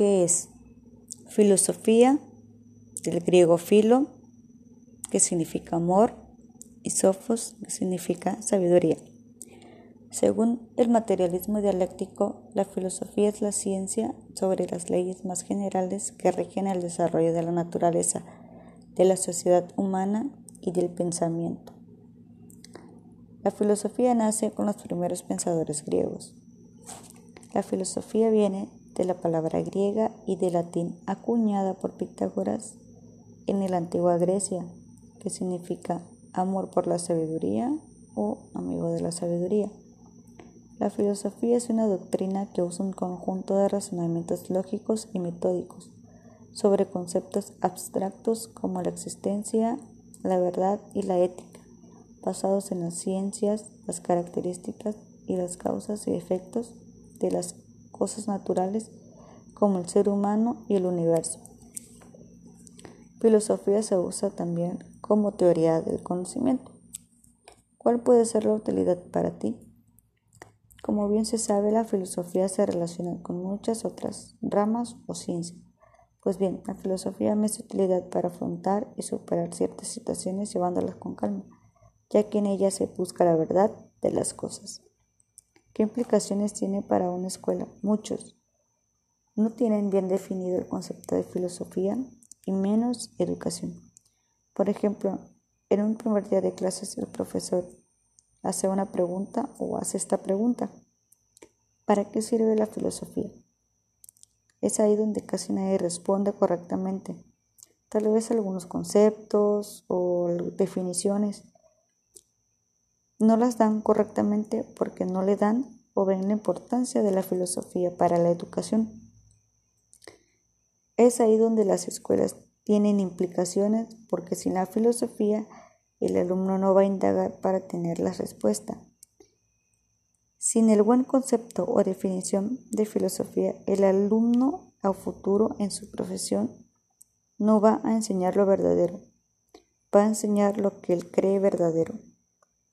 ¿Qué es? Filosofía, del griego filo, que significa amor, y sofos, que significa sabiduría. Según el materialismo dialéctico, la filosofía es la ciencia sobre las leyes más generales que rigen el desarrollo de la naturaleza, de la sociedad humana y del pensamiento. La filosofía nace con los primeros pensadores griegos. La filosofía viene de la palabra griega y de latín acuñada por Pitágoras en la antigua Grecia, que significa amor por la sabiduría o amigo de la sabiduría. La filosofía es una doctrina que usa un conjunto de razonamientos lógicos y metódicos sobre conceptos abstractos como la existencia, la verdad y la ética, basados en las ciencias, las características y las causas y efectos de las cosas naturales como el ser humano y el universo. Filosofía se usa también como teoría del conocimiento. ¿Cuál puede ser la utilidad para ti? Como bien se sabe, la filosofía se relaciona con muchas otras ramas o ciencias. Pues bien, la filosofía me es utilidad para afrontar y superar ciertas situaciones llevándolas con calma, ya que en ella se busca la verdad de las cosas. ¿Qué implicaciones tiene para una escuela? Muchos. No tienen bien definido el concepto de filosofía y menos educación. Por ejemplo, en un primer día de clases el profesor hace una pregunta o hace esta pregunta. ¿Para qué sirve la filosofía? Es ahí donde casi nadie responde correctamente. Tal vez algunos conceptos o definiciones no las dan correctamente porque no le dan o ven la importancia de la filosofía para la educación. Es ahí donde las escuelas tienen implicaciones porque sin la filosofía el alumno no va a indagar para tener la respuesta. Sin el buen concepto o definición de filosofía, el alumno a futuro en su profesión no va a enseñar lo verdadero, va a enseñar lo que él cree verdadero.